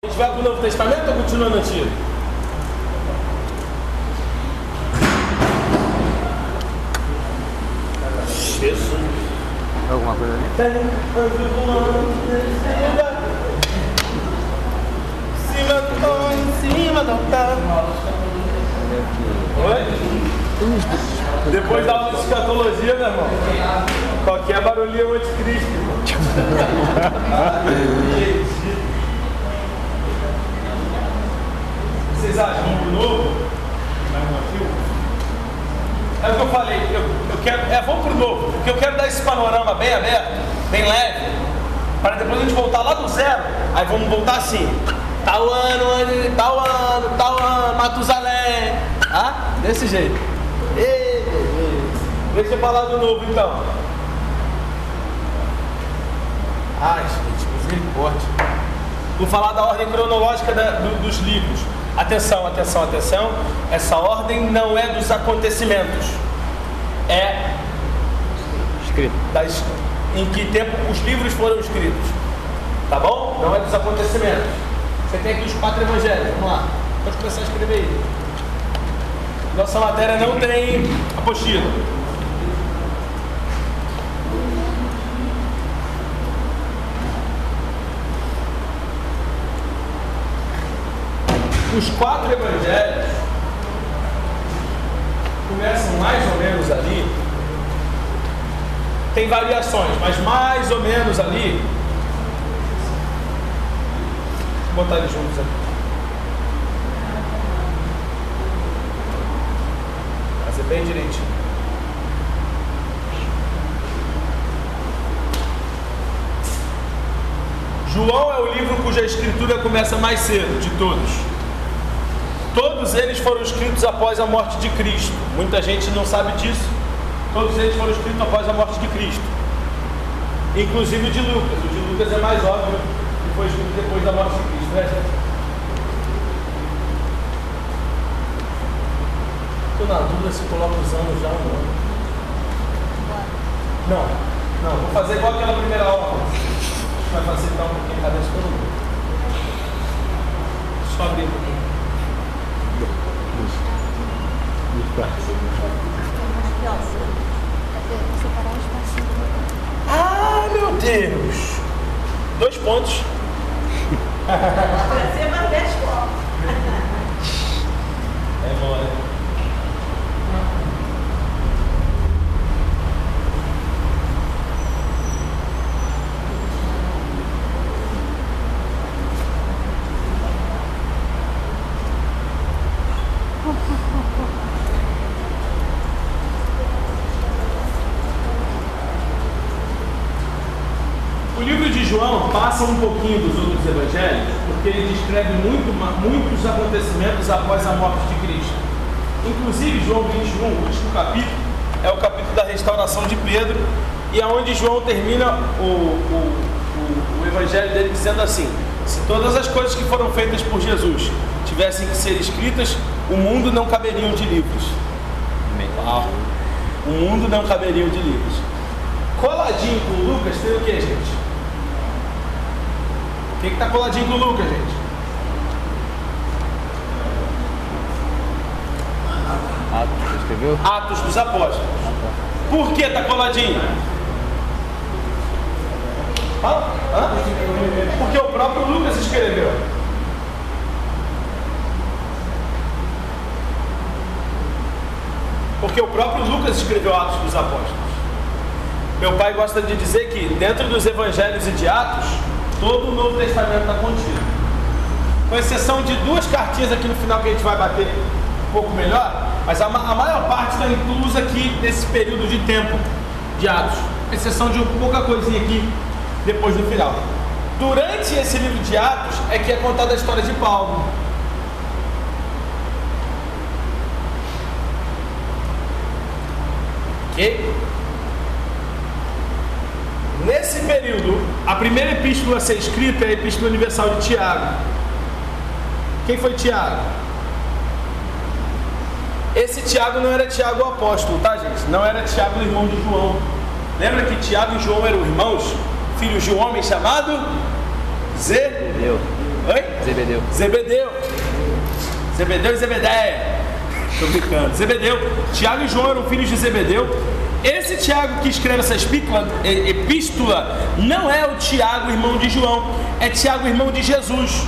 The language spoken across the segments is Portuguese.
A gente vai para o Novo Testamento ou continua no Antigo? Jesus. Alguma coisa ali? Cima do tom, em cima do tom. Oi? Depois da aula de escatologia, meu irmão, qualquer barulhinho é o anticristo. Vocês acham um novo? É o que eu falei, eu, eu quero, é, vamos pro novo, porque eu quero dar esse panorama bem aberto, bem leve, para depois a gente voltar lá do zero, aí vamos voltar assim, tal ano, tal ano, tal ano, Matusalém, ah, desse jeito. Ei, ei, Deixa eu falar do novo então. Ai, gente, misericórdia. Vou falar da ordem cronológica da- do- dos livros. Atenção, atenção, atenção. Essa ordem não é dos acontecimentos. É Escrito. das, em que tempo os livros foram escritos. Tá bom? Não é dos acontecimentos. Você tem aqui os quatro evangelhos. Vamos lá. Pode começar a escrever aí. Nossa matéria não tem apostila. Os quatro evangelhos começam mais ou menos ali. Tem variações, mas mais ou menos ali. Vou botar eles juntos aqui. Fazer bem direitinho. João é o livro cuja escritura começa mais cedo de todos. Todos eles foram escritos após a morte de Cristo. Muita gente não sabe disso. Todos eles foram escritos após a morte de Cristo. Inclusive o de Lucas. O de Lucas é mais óbvio que foi escrito depois da morte de Cristo, né? Estou na dúvida se coloca os anos já ou não. Não, não, vou fazer igual aquela primeira aula. Vai facilitar um pouquinho a cabeça todo mundo. Só abrir Separar um espacinho. Ah, meu Deus! Dois pontos. É mole. O livro de João passa um pouquinho dos outros evangelhos, porque ele descreve muito, muitos acontecimentos após a morte de Cristo. Inclusive, João 21, o último capítulo, é o capítulo da restauração de Pedro, e é onde João termina o, o, o, o evangelho dele dizendo assim: se todas as coisas que foram feitas por Jesus tivessem que ser escritas, o mundo não caberiam de livros. Uau. O mundo não caberia de livros. Coladinho com Lucas tem o que, gente? O que está coladinho com o Lucas, gente? Ah, você escreveu? Atos dos Apóstolos. Por que está coladinho? Hã? Porque o próprio Lucas escreveu. Porque o próprio Lucas escreveu Atos dos Apóstolos. Meu pai gosta de dizer que dentro dos evangelhos e de Atos, todo o Novo Testamento está contido. Com exceção de duas cartinhas aqui no final que a gente vai bater um pouco melhor, mas a, a maior parte está inclusa aqui nesse período de tempo de Atos. Com exceção de pouca coisinha aqui depois do final. Durante esse livro de Atos é que é contada a história de Paulo. Ok? Nesse período, a primeira epístola a ser escrita é a Epístola Universal de Tiago. Quem foi Tiago? Esse Tiago não era Tiago o apóstolo, tá, gente? Não era Tiago, irmão de João. Lembra que Tiago e João eram irmãos? Filhos de um homem chamado Zebedeu. Eu. Oi? Zebedeu. Zebedeu. Zebedeu e Zebedeia. Tô brincando. Zebedeu. Tiago e João eram filhos de Zebedeu. Esse Tiago que escreve essa e- epístola não é o Tiago, irmão de João, é Tiago, irmão de Jesus.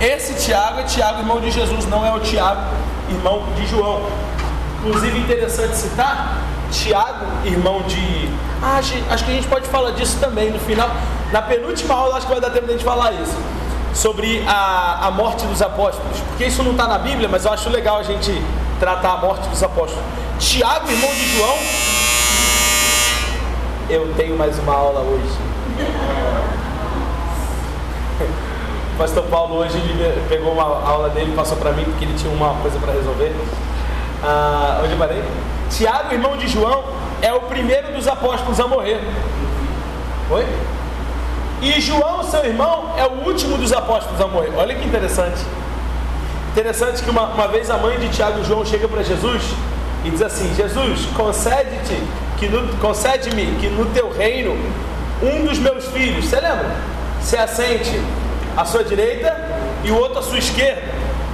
Esse Tiago é Tiago, irmão de Jesus, não é o Tiago, irmão de João. Inclusive, interessante citar, Tiago, irmão de. Ah, acho, acho que a gente pode falar disso também no final. Na penúltima aula, acho que vai dar tempo de a gente falar isso. Sobre a, a morte dos apóstolos. Porque isso não está na Bíblia, mas eu acho legal a gente tratar a morte dos apóstolos. Tiago, irmão de João. Eu tenho mais uma aula hoje. O pastor Paulo hoje pegou uma aula dele e passou para mim porque ele tinha uma coisa para resolver. Ah, onde eu parei? Tiago, irmão de João, é o primeiro dos apóstolos a morrer. Oi? E João, seu irmão, é o último dos apóstolos a morrer. Olha que interessante. Interessante que uma, uma vez a mãe de Tiago e João chega para Jesus e diz assim: Jesus, concede-te que concede-me que no teu reino um dos meus filhos, você lembra? Se assente à sua direita e o outro à sua esquerda.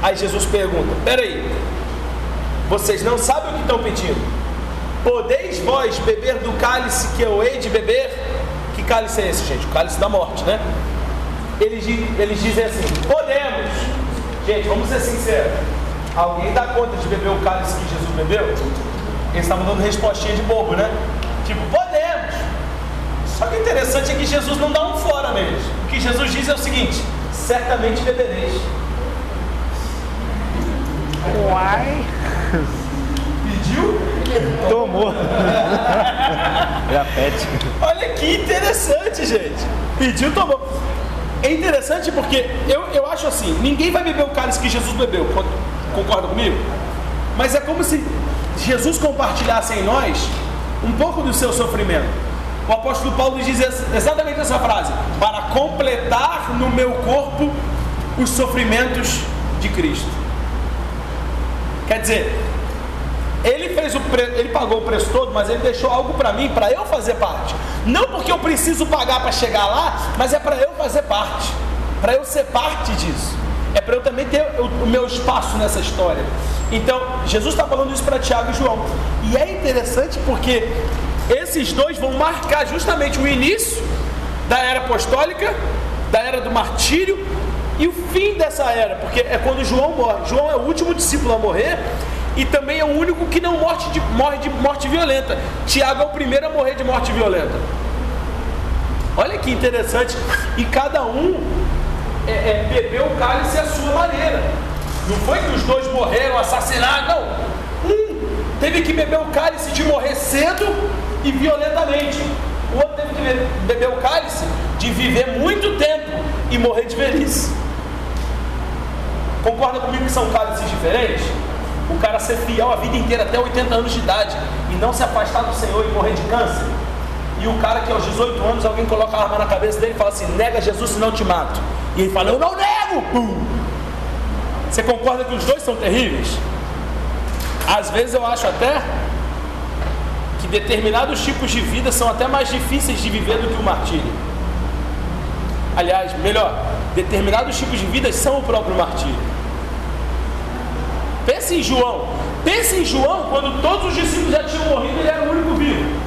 Aí Jesus pergunta: Peraí, vocês não sabem o que estão pedindo? Podeis vós beber do cálice que eu hei de beber? Que cálice é esse, gente? O cálice da morte, né? Eles, eles dizem assim: Podemos. Gente, vamos ser sinceros. Alguém dá conta de beber o cálice que Jesus bebeu? Eles estavam dando respostinha de bobo, né? Tipo, podemos. Só que o interessante é que Jesus não dá um fora mesmo. O que Jesus diz é o seguinte: certamente bebereis. Uai. Pediu? Tomou. Já pede. Olha que interessante, gente. Pediu, tomou. É interessante porque eu, eu acho assim: ninguém vai beber o cálice que Jesus bebeu. Con- Concorda comigo? Mas é como se Jesus compartilhasse em nós um pouco do seu sofrimento. O apóstolo Paulo diz ex- exatamente essa frase: para completar no meu corpo os sofrimentos de Cristo. Quer dizer, ele fez o pre... ele pagou o preço todo, mas ele deixou algo para mim, para eu fazer parte. Não porque eu preciso pagar para chegar lá, mas é para eu fazer parte, para eu ser parte disso. É para eu também ter o, meu espaço nessa história. Então, Jesus está falando isso para Tiago e João. E é interessante porque esses dois vão marcar justamente o início da era apostólica, da era do martírio e o fim dessa era, porque é quando João morre. João é o último discípulo a morrer e também é o único que não morre de, morre de morte violenta. Tiago é o primeiro a morrer de morte violenta. Olha que interessante. E cada um é, é, bebeu o cálice à sua maneira. Não foi que os dois morreram assassinados, não. Um teve que beber o cálice de morrer cedo e violentamente. O outro teve que be- beber o cálice de viver muito tempo e morrer de velhice. Concorda comigo que são cálices diferentes? O cara ser fiel a vida inteira até 80 anos de idade e não se afastar do Senhor e morrer de câncer. E o cara que aos 18 anos alguém coloca a arma na cabeça dele e fala assim: nega Jesus senão eu te mato. E ele fala: eu não nego! Pum. Você concorda que os dois são terríveis? Às vezes eu acho até que determinados tipos de vida são até mais difíceis de viver do que o martírio. Aliás, melhor, determinados tipos de vidas são o próprio martírio. Pense em João. Pense em João quando todos os discípulos já tinham morrido ele era o único vivo.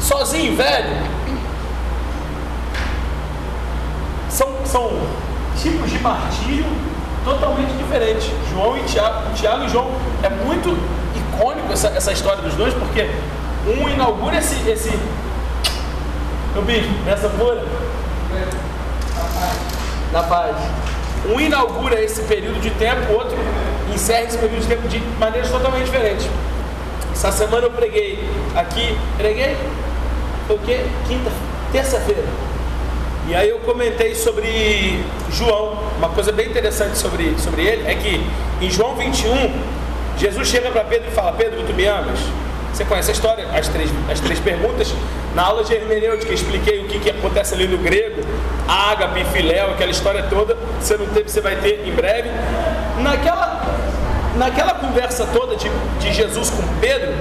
Sozinho, velho. São, são tipos de martírio totalmente diferentes. João e Tiago, Tiago e João. É muito icônico essa, essa história dos dois, porque um inaugura esse. esse meu bicho, nessa folha. Na paz. Um inaugura esse período de tempo, o outro encerra esse período de tempo de maneiras totalmente diferentes. Essa semana eu preguei aqui, preguei? Foi o quê? Quinta, terça-feira. E aí eu comentei sobre João. Uma coisa bem interessante sobre, sobre ele é que em João 21, Jesus chega para Pedro e fala: Pedro, tu me amas? Você conhece a história, as três, as três perguntas? Na aula de hermenêutica, expliquei o que, que acontece ali no grego, ágape, filéu, aquela história toda. Você não teve, você vai ter em breve. Naquela, naquela conversa toda de, de Jesus com Pedro,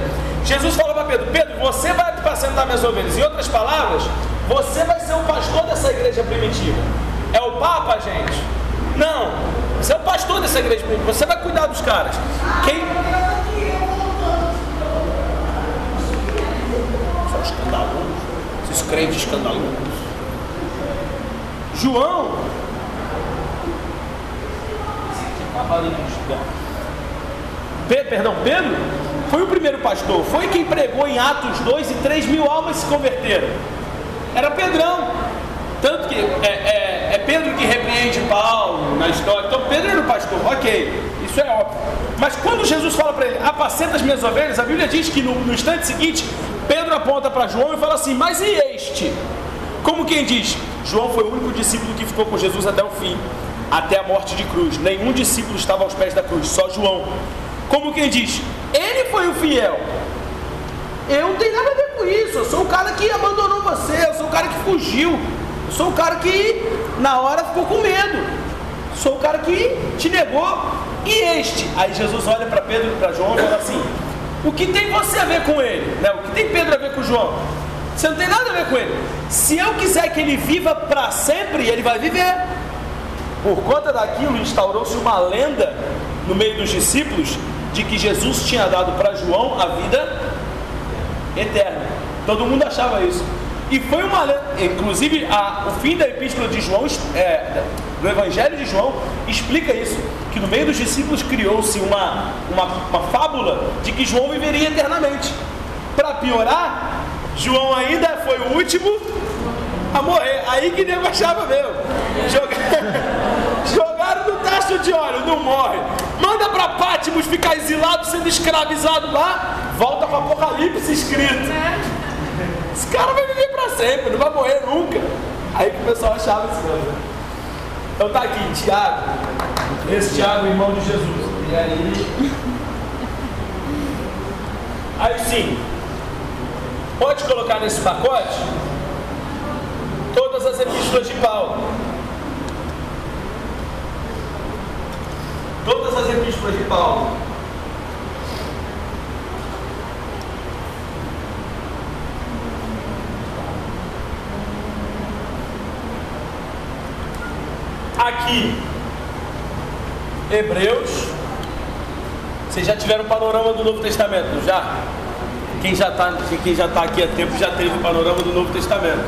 Jesus fala para Pedro: Pedro, você vai para sentar minhas ovelhas. Em outras palavras, você vai ser o pastor dessa igreja primitiva. É o Papa, gente? Não. Você é o pastor dessa igreja primitiva. Você vai cuidar dos caras. Quem. Só escandaloso. Esses crentes escandalosos. João. Pe- perdão, Pedro foi o primeiro pastor, foi quem pregou em Atos 2 e 3 mil almas se converteram. Era Pedrão. Tanto que é, é- é Pedro que repreende Paulo na história. Então Pedro era o pastor, ok, isso é óbvio. Mas quando Jesus fala para ele, apacenta as minhas ovelhas, a Bíblia diz que no, no instante seguinte, Pedro aponta para João e fala assim, mas e este? Como quem diz, João foi o único discípulo que ficou com Jesus até o fim, até a morte de cruz. Nenhum discípulo estava aos pés da cruz, só João. Como quem diz, ele foi o fiel. Eu não tenho nada a ver com isso. Eu sou o cara que abandonou você, eu sou o cara que fugiu. Eu sou o cara que na hora ficou com medo. Sou o cara que te negou. E este? Aí Jesus olha para Pedro e para João e fala assim: O que tem você a ver com ele? Né? O que tem Pedro a ver com João? Você não tem nada a ver com ele. Se eu quiser que ele viva para sempre, ele vai viver. Por conta daquilo, instaurou-se uma lenda no meio dos discípulos de que Jesus tinha dado para João a vida eterna. Todo mundo achava isso. E foi uma inclusive a- o fim da epístola de João, é, do Evangelho de João, explica isso. Que no meio dos discípulos criou-se uma, uma, uma fábula de que João viveria eternamente. Para piorar, João ainda foi o último a morrer. Aí que nego achava mesmo. Joga- Jogaram no tacho de óleo, não morre. Manda pra Pátimos ficar exilado, sendo escravizado lá. Volta pro Apocalipse escrito. Esse cara vai viver pra sempre, não vai morrer nunca. Aí que o pessoal achava isso. Então tá aqui, Tiago. Esse Tiago, irmão de Jesus. E aí. Aí sim. Pode colocar nesse pacote todas as epístolas de Paulo. Todas as epístolas de Paulo. Aqui, Hebreus. Vocês já tiveram um panorama do Novo Testamento, já? Quem já está quem já tá aqui há tempo já teve o panorama do Novo Testamento.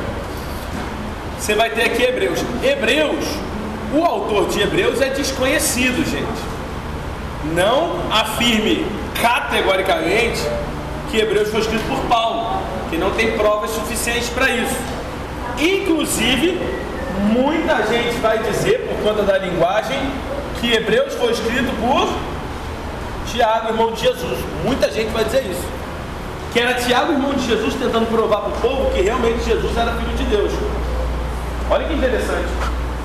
Você vai ter aqui Hebreus. Hebreus, o autor de Hebreus é desconhecido, gente. Não afirme categoricamente que Hebreus foi escrito por Paulo, que não tem provas suficientes para isso. Inclusive, muita gente vai dizer, por conta da linguagem, que Hebreus foi escrito por Tiago, irmão de Jesus. Muita gente vai dizer isso. Que era Tiago, irmão de Jesus, tentando provar para o povo que realmente Jesus era filho de Deus. Olha que interessante.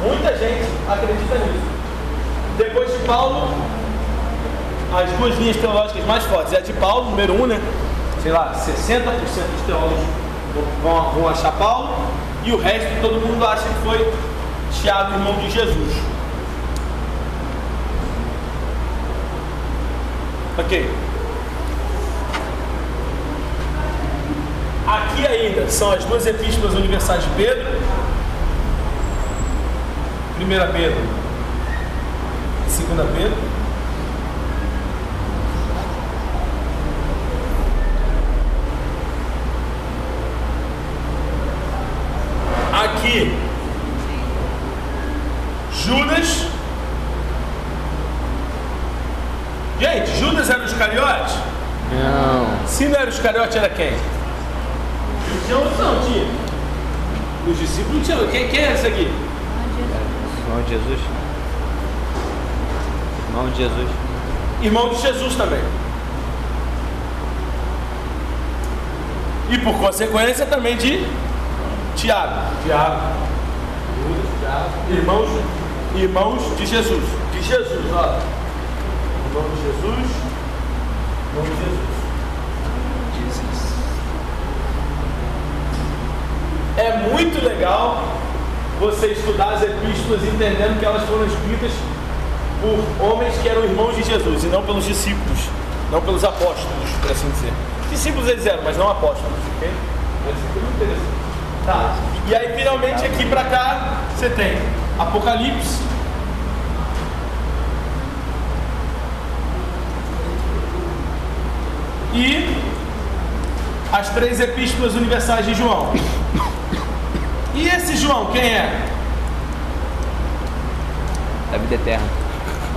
Muita gente acredita nisso. Depois de Paulo, as duas linhas teológicas mais fortes. É a de Paulo, número um, né? Sei lá, 60% dos teólogos vão, vão achar Paulo. E o resto todo mundo acha que foi Tiago, irmão de Jesus. Ok. Aqui ainda são as duas epístolas universais de Pedro. 1 Pedro 2 Pedro. Aqui, Judas. Gente, Judas era o Iscariote? Não. Se não era o Iscariote, era quem? Tinha outro não, tinha. Os discípulos tinham. Quem, quem é esse aqui? Irmão de Jesus. Irmão de Jesus. Irmão de Jesus também. E por consequência também de Tiago. Tiago. Irmãos, irmãos de Jesus. De Jesus, ó. Irmão de Jesus. Irmão de Jesus. É muito legal você estudar as epístolas entendendo que elas foram escritas por homens que eram irmãos de Jesus e não pelos discípulos, não pelos apóstolos, por assim dizer. Discípulos eles eram, mas não apóstolos, ok? Isso aqui é muito interessante. Tá. E aí finalmente aqui para cá você tem Apocalipse. E as três epístolas universais de João. E esse João, quem é? Da vida eterna.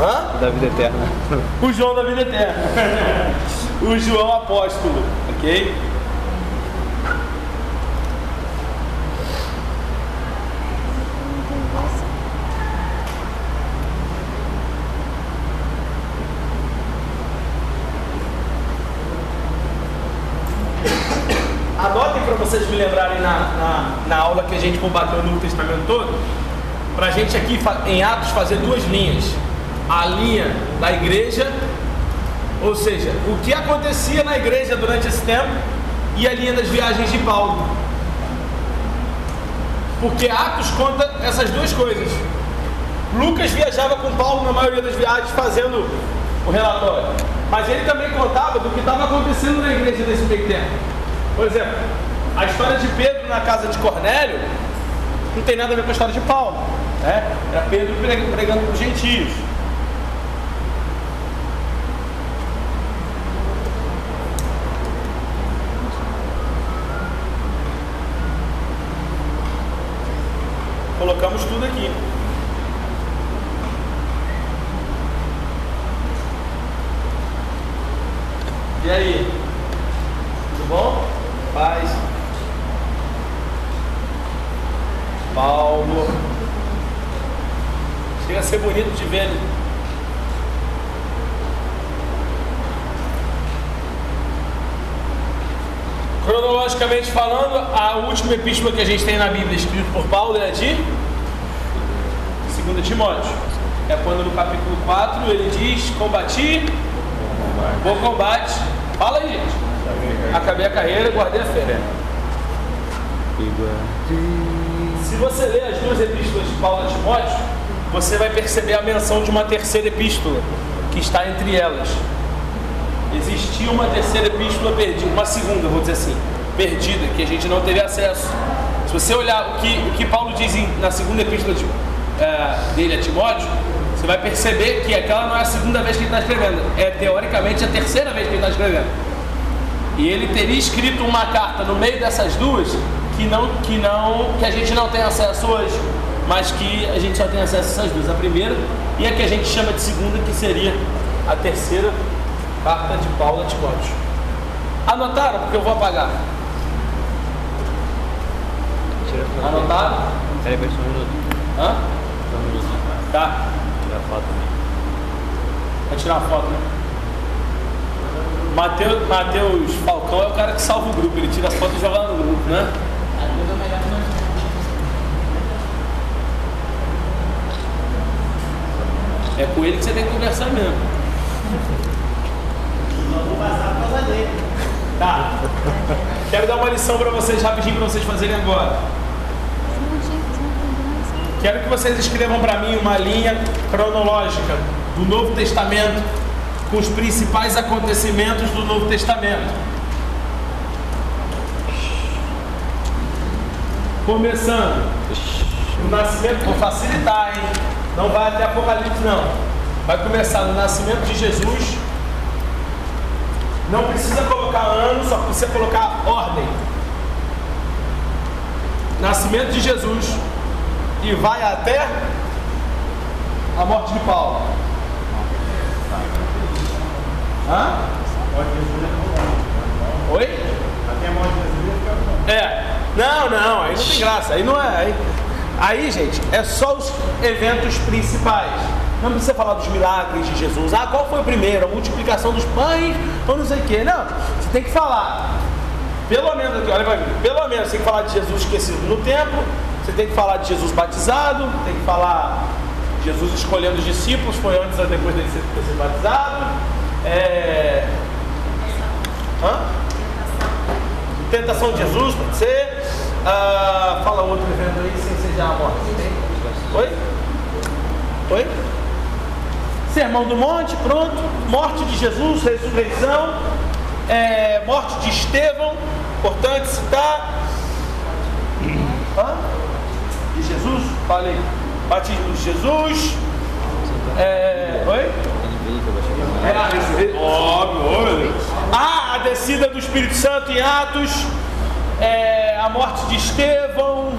Hã? Da vida eterna. O João da vida eterna. o João apóstolo, ok? Anotem para vocês me lembrarem na, na, na aula que a gente combateu no Novo Testamento todo, para a gente aqui em Atos fazer duas linhas. A linha da igreja, ou seja, o que acontecia na igreja durante esse tempo, e a linha das viagens de Paulo. Porque Atos conta essas duas coisas. Lucas viajava com Paulo na maioria das viagens fazendo o relatório. Mas ele também contava do que estava acontecendo na igreja nesse meio tempo. Por exemplo, a história de Pedro na casa de Cornélio não tem nada a ver com a história de Paulo. Né? Era Pedro pre- pregando para os gentios. Colocamos tudo aqui. E aí? Tudo bom? Paz. Paulo. Chega a ser bonito de ver. né? Falando, a última epístola que a gente tem na Bíblia escrita por Paulo é a de 2 Timóteo. É quando no capítulo 4 ele diz: Combati, bom combate. Fala aí, gente. Acabei a carreira, guardei a fé. Se você ler as duas epístolas de Paulo a Timóteo, você vai perceber a menção de uma terceira epístola que está entre elas. Existia uma terceira epístola perdida, uma segunda, vou dizer assim, perdida, que a gente não teve acesso. Se você olhar o que, o que Paulo diz em- na segunda epístola de- eh, dele a Timóteo, você vai perceber que aquela não é a segunda vez que ele está escrevendo, é teoricamente a terceira vez que ele está escrevendo. E ele teria escrito uma carta no meio dessas duas que não que não que a gente não tem acesso hoje, mas que a gente só tem acesso a essas duas, a primeira e a que a gente chama de segunda, que seria a terceira carta de Paulo a Timóteo. Anotaram? Porque eu vou apagar. Tira a foto. Anotaram? Peraí, peraí, só um minuto. Hã? Só um minuto. Tá. Tira a foto também. Vai tirar uma foto, né? Mateus, Mateus Falcão é o cara que salva o grupo, ele tira as fotos e joga lá no grupo, né? É com ele que você tem que conversar mesmo. Tá. Quero dar uma lição para vocês rapidinho para vocês fazerem agora. Quero que vocês escrevam para mim uma linha cronológica do Novo Testamento com os principais acontecimentos do Novo Testamento. Começando o nascimento, vou facilitar, hein? Não vai até Apocalipse, não. Vai começar no nascimento de Jesus. Não precisa colocar ano, só precisa colocar ordem. Nascimento de Jesus e vai até a morte de Paulo. Hã? Oi? É. Não, não, aí não tem graça. Aí não é. Aí, aí, gente, é só os eventos principais. Não precisa falar dos milagres de Jesus. Ah, qual foi o primeiro? A multiplicação dos pães ou não sei o quê. Não. Você tem que falar. Pelo menos aqui, olha pra mim. Pelo menos você tem que falar de Jesus esquecido no templo. Você tem que falar de Jesus batizado. Tem que falar de Jesus escolhendo os discípulos. Foi antes ou depois dele ser- ter sido batizado. É... Tentação de Jesus, pode ser. Ah, fala outro evento aí sem ser já a morte. Oi? Oi? Sermão do Monte, pronto. Morte de Jesus, ressurreição. É, morte de Estevão, importante citar. Hã? Falei. Batismo de Jesus. É... Oi? É, óbvio. Ah, a descida do Espírito Santo em Atos, é, a morte de Estevão,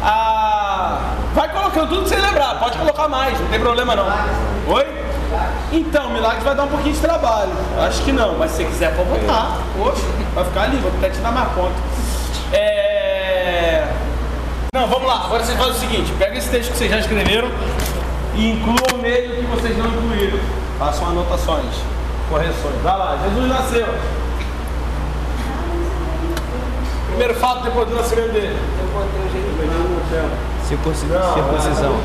a... Vai colocando tudo que você lembrar, pode colocar mais, não tem problema não. Oi? Então, milagre vai dar um pouquinho de trabalho. Acho que não, mas se você quiser pode botar. Poxa, vai ficar ali, vou até te dar mais conta. É... Não, vamos lá. Agora vocês fazem o seguinte: pega esse texto que vocês já escreveram e incluam nele o que vocês não incluíram. Façam anotações, correções. Vai lá, Jesus nasceu. Primeiro fato depois do nascimento dele. Circuncisão. Circuncisão.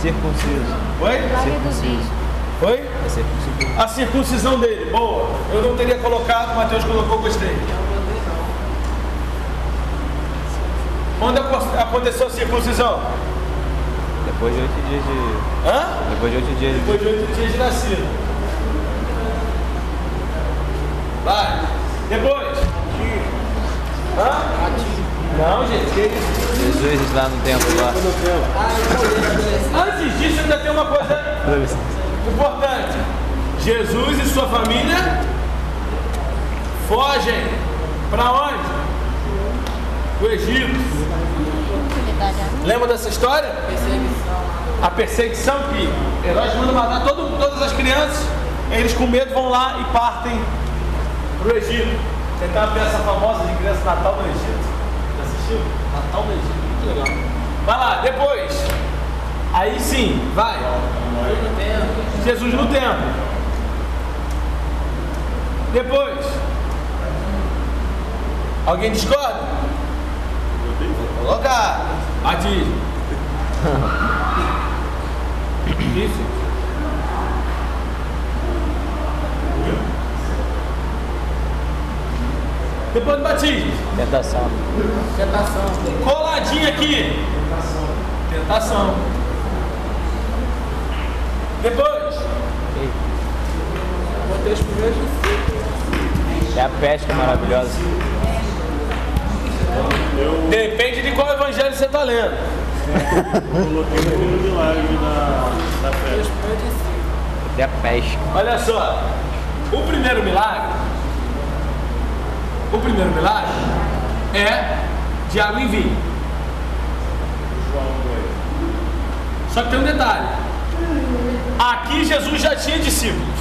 Circunciso. Oi? Bicho. Oi? É circuncisão. A circuncisão dele, boa. Eu não teria colocado, Mateus colocou, gostei. Quando aco- aconteceu a circuncisão? Depois de oito dias de. Hã? Depois de oito dias de. Depois de oito dias de nascido. Vai. Depois. Hã? Não, gente. Jesus lá no templo lá. Antes disso, ainda tem uma coisa importante. Jesus e sua família fogem para onde? O Egito. Lembra dessa história? A perseguição que Herodes manda matar todo- todas as crianças, eles com medo vão lá e partem para o Egito. Tentar ver essa famosa de criança Natal no Egito. Já assistiu? Natal no Egito, muito legal. Vai lá, depois. Aí sim, vai. Jesus no templo. Depois. Alguém discorda? Colocar. Batismo. Isso. Depois do batismo. Tentação. Coladinho aqui. Tentação. Depois. É a pesca maravilhosa. Depende de qual evangelho você está lendo. Coloquei o primeiro milagre na, na festa. É a pesca. Olha só. O primeiro milagre. O primeiro milagre é de água em vinho. Só que tem um detalhe. Aqui Jesus já tinha discípulos.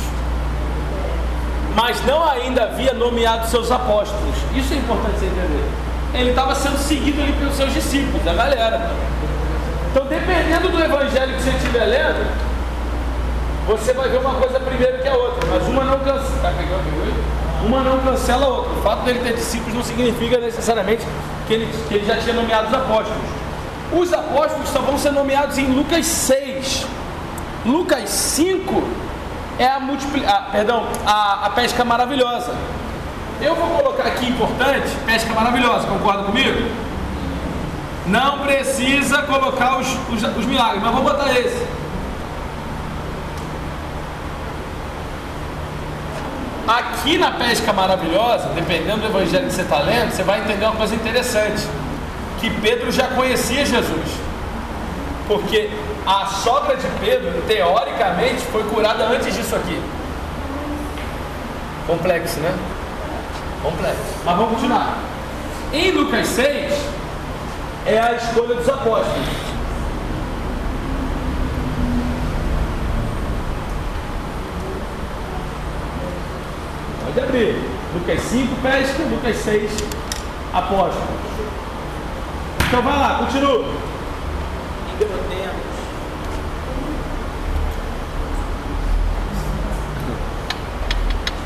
Mas não ainda havia nomeado seus apóstolos. Isso é importante você entender. Ele estava sendo seguido ali pelos seus discípulos, a galera. Então, dependendo do evangelho que você estiver lendo, você vai ver uma coisa primeiro que a outra, mas uma não cancela. Tá? Uma não cancela a outra. O fato dele ter discípulos não significa necessariamente que ele, que ele já tinha nomeado os apóstolos. Os apóstolos só vão ser nomeados em Lucas 6. Lucas 5 é a, multipli... ah, perdão, a, a pesca maravilhosa. Eu vou colocar aqui importante, pesca maravilhosa, concorda comigo? Não precisa colocar os, os, os milagres, mas vou botar esse. Aqui na pesca maravilhosa, dependendo do evangelho que você está lendo, você vai entender uma coisa interessante: que Pedro já conhecia Jesus. Porque a sogra de Pedro, teoricamente, foi curada antes disso aqui. Complexo, né? Complexo. Mas vamos continuar. Em Lucas 6, é a escolha dos apóstolos. Pode abrir. Lucas 5, pesca. Lucas 6, apóstolos. Então vai lá, continua.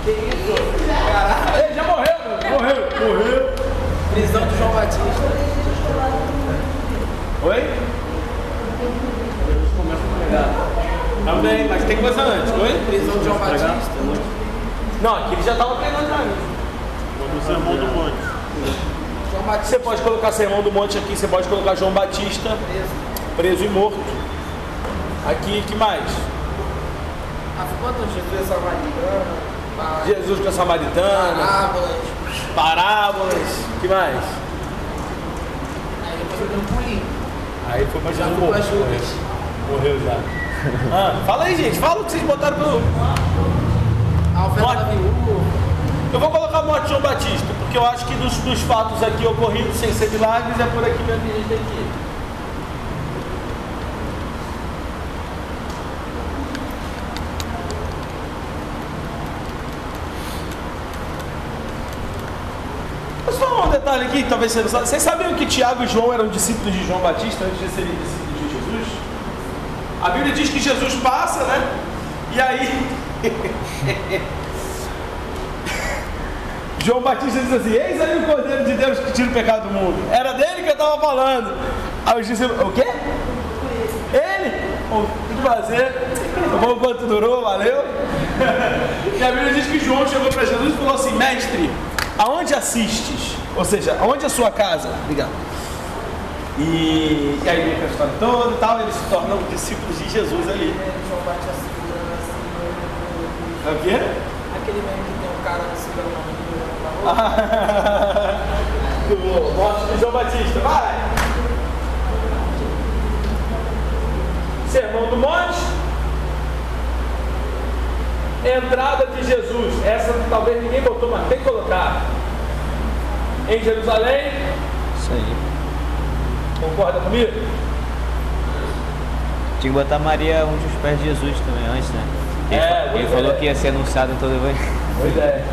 Ele já morreu, morreu. Prisão de João Batista. Oi? Também, mas tem coisa antes, oi? Prisão de João Batista. Não, aqui ele já estava treinando já. No sermão do monte. João Batista Você pode colocar Sermão do Monte aqui, você pode colocar João Batista, preso. e morto. Aqui, que mais? Ah, quanto Jesus é samaritano? Ah, Jesus com a Samaritana, Parábolas. que mais? Aí depois foi no pulinho. Aí foi mais Já um pouco. Judas. Morreu já. Ah, fala aí, gente. Fala o que vocês botaram pelo. A oferta. Eu vou colocar a morte de João Batista, porque eu acho que dos, dos fatos aqui ocorridos sem ser milagres é por aqui mesmo que a gente tem que ir. Mas falar um detalhe aqui, talvez você não saiba. Vocês sabiam que Tiago e João eram discípulos de João Batista antes de serem discípulos de Jesus? A Bíblia diz que Jesus passa, né? E aí. João Batista diz assim: Eis aí o Cordeiro de Deus que tira o pecado do mundo. Era dele que eu estava falando. Aí os discípulos: O quê? Ele? O que fazer? O bom quanto durou, valeu. E a Bíblia diz que João chegou para Jesus e falou assim: Mestre, aonde assistes? Ou seja, aonde é a sua casa? Obrigado. E, e aí vem a história toda e tal, eles se tornam discípulos de Jesus ali. É o quê? Aquele meme que tem um cara segurando uma menina pra rua. Do morte de João Batista. Vai! Sermão do Monte. Entrada de Jesus. Essa talvez ninguém botou, mas tem que colocar. Em Jerusalém. Isso aí. Concorda comigo? Tinha que botar Maria onde os pés de Jesus também antes, né? Ele, É, ele pois falou é. que ia ser anunciado em todo o evangelho. Boa ideia.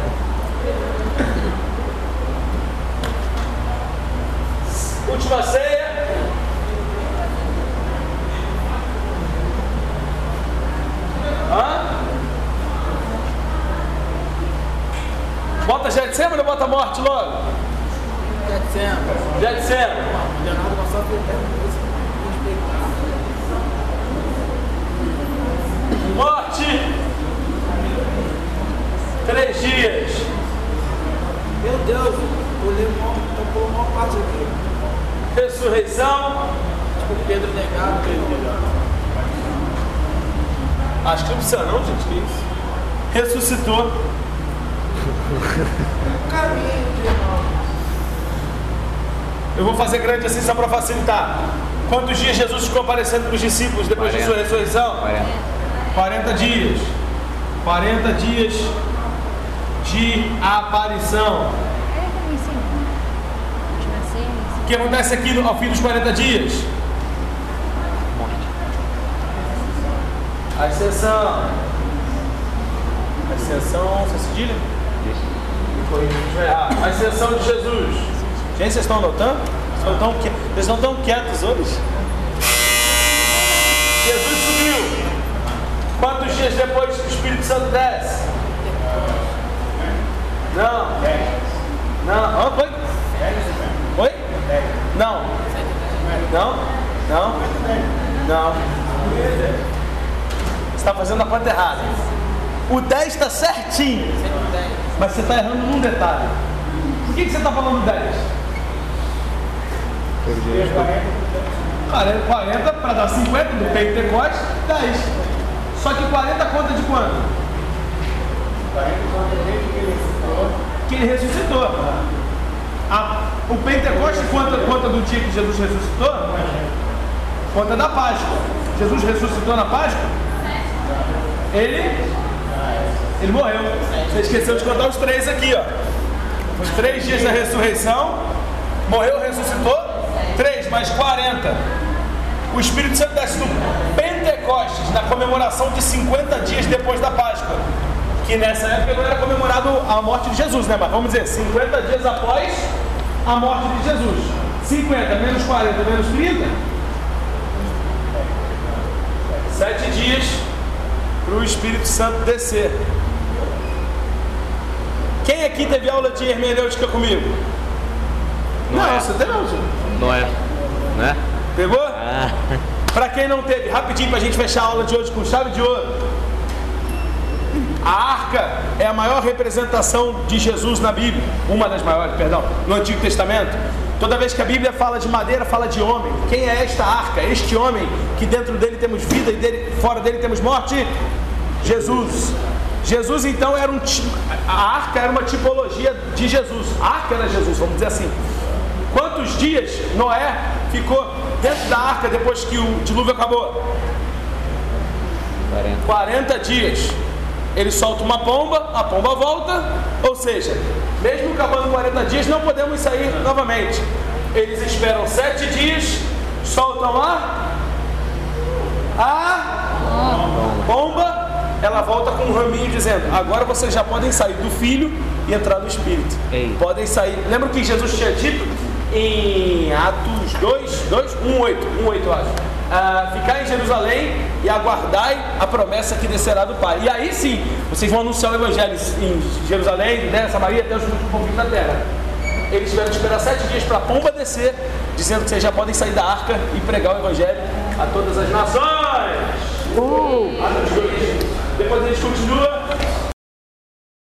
Última ceia. Hã? Bota Getsemane ou bota morte logo? Dezembro. Getsemane. Leonardo Gonçalves foi até Morte. Três dias. Meu Deus, uma, então pulou uma parte aqui. Ressurreição. Tipo, Pedro negado, Pedro negado. Acho que não precisa não, gente. Que isso? Ressuscitou. Caminho, irmão. Eu vou fazer grande assim só para facilitar. Quantos dias Jesus ficou aparecendo para os discípulos depois de sua 40. ressurreição? 40. 40 dias. 40 dias de aparição. O que acontece aqui ao fim dos 40 dias? Ascensão. Ascensão, você cedilha? Ah, ascensão de Jesus. Vocês estão anotando? Vocês estão, que- vocês não estão quietos hoje? Jesus subiu. Quantos dias depois o Espírito Santo desce? Não. Não. Ah, foi? Oi? Não. Não? Não? Não. Você está fazendo a conta errada. O 10 está certinho. Mas você está errando num detalhe. Por que, que você está falando 10? 40, 40 para dar 50 do Pentecoste, 10. Só que 40 conta de quanto? Que ele ressuscitou. A- o Pentecoste conta, conta do dia que Jesus ressuscitou? Conta da Páscoa. Jesus ressuscitou na Páscoa? Ele? Ele morreu. Você esqueceu de contar os três aqui, ó. Os três dias da ressurreição. Morreu, ressuscitou. Três mais 40. O Espírito Santo desce no Pentecostes, na comemoração de 50 dias depois da Páscoa. Que nessa época não era comemorado a morte de Jesus, né? Mas vamos dizer, 50 dias após a morte de Jesus. 50 menos 40 menos 30. Sete dias para o Espírito Santo descer. Quem aqui teve aula de hermenêutica comigo? Não é. você teve aula Não é? Não é? Pegou? Ah, Para quem não teve, rapidinho para a gente fechar a aula de hoje com chave de ouro. A arca é a maior representação de Jesus na Bíblia, uma das maiores, perdão, no Antigo Testamento. Toda vez que a Bíblia fala de madeira, fala de homem. Quem é esta arca? Este homem que dentro dele temos vida e dele, fora dele temos morte? Jesus. Jesus então era um a arca era uma tipologia de Jesus. A arca era Jesus, vamos dizer assim. Quantos dias Noé ficou dentro da arca depois que o dilúvio acabou? 40. 40 dias. Ele solta uma pomba, a pomba volta, ou seja, mesmo acabando 40 dias, não podemos sair novamente. Eles esperam 7 dias, soltam a, a pomba, ela volta com um raminho dizendo: Agora vocês já podem sair do filho e entrar no espírito. Ei. Podem sair. Lembra o que Jesus tinha dito em Atos 2, 2 1, 8, 1, 8, eu acho. Ah, ficar em Jerusalém e aguardai a promessa que descerá do Pai. E aí sim, vocês vão anunciar o Evangelho em Jerusalém, Judéia, Samaria, até os confins da terra. Eles tiveram que esperar sete dias para a pomba descer, dizendo que vocês já podem sair da arca e pregar o Evangelho a todas as nações. Atos 2. Depois eles continuam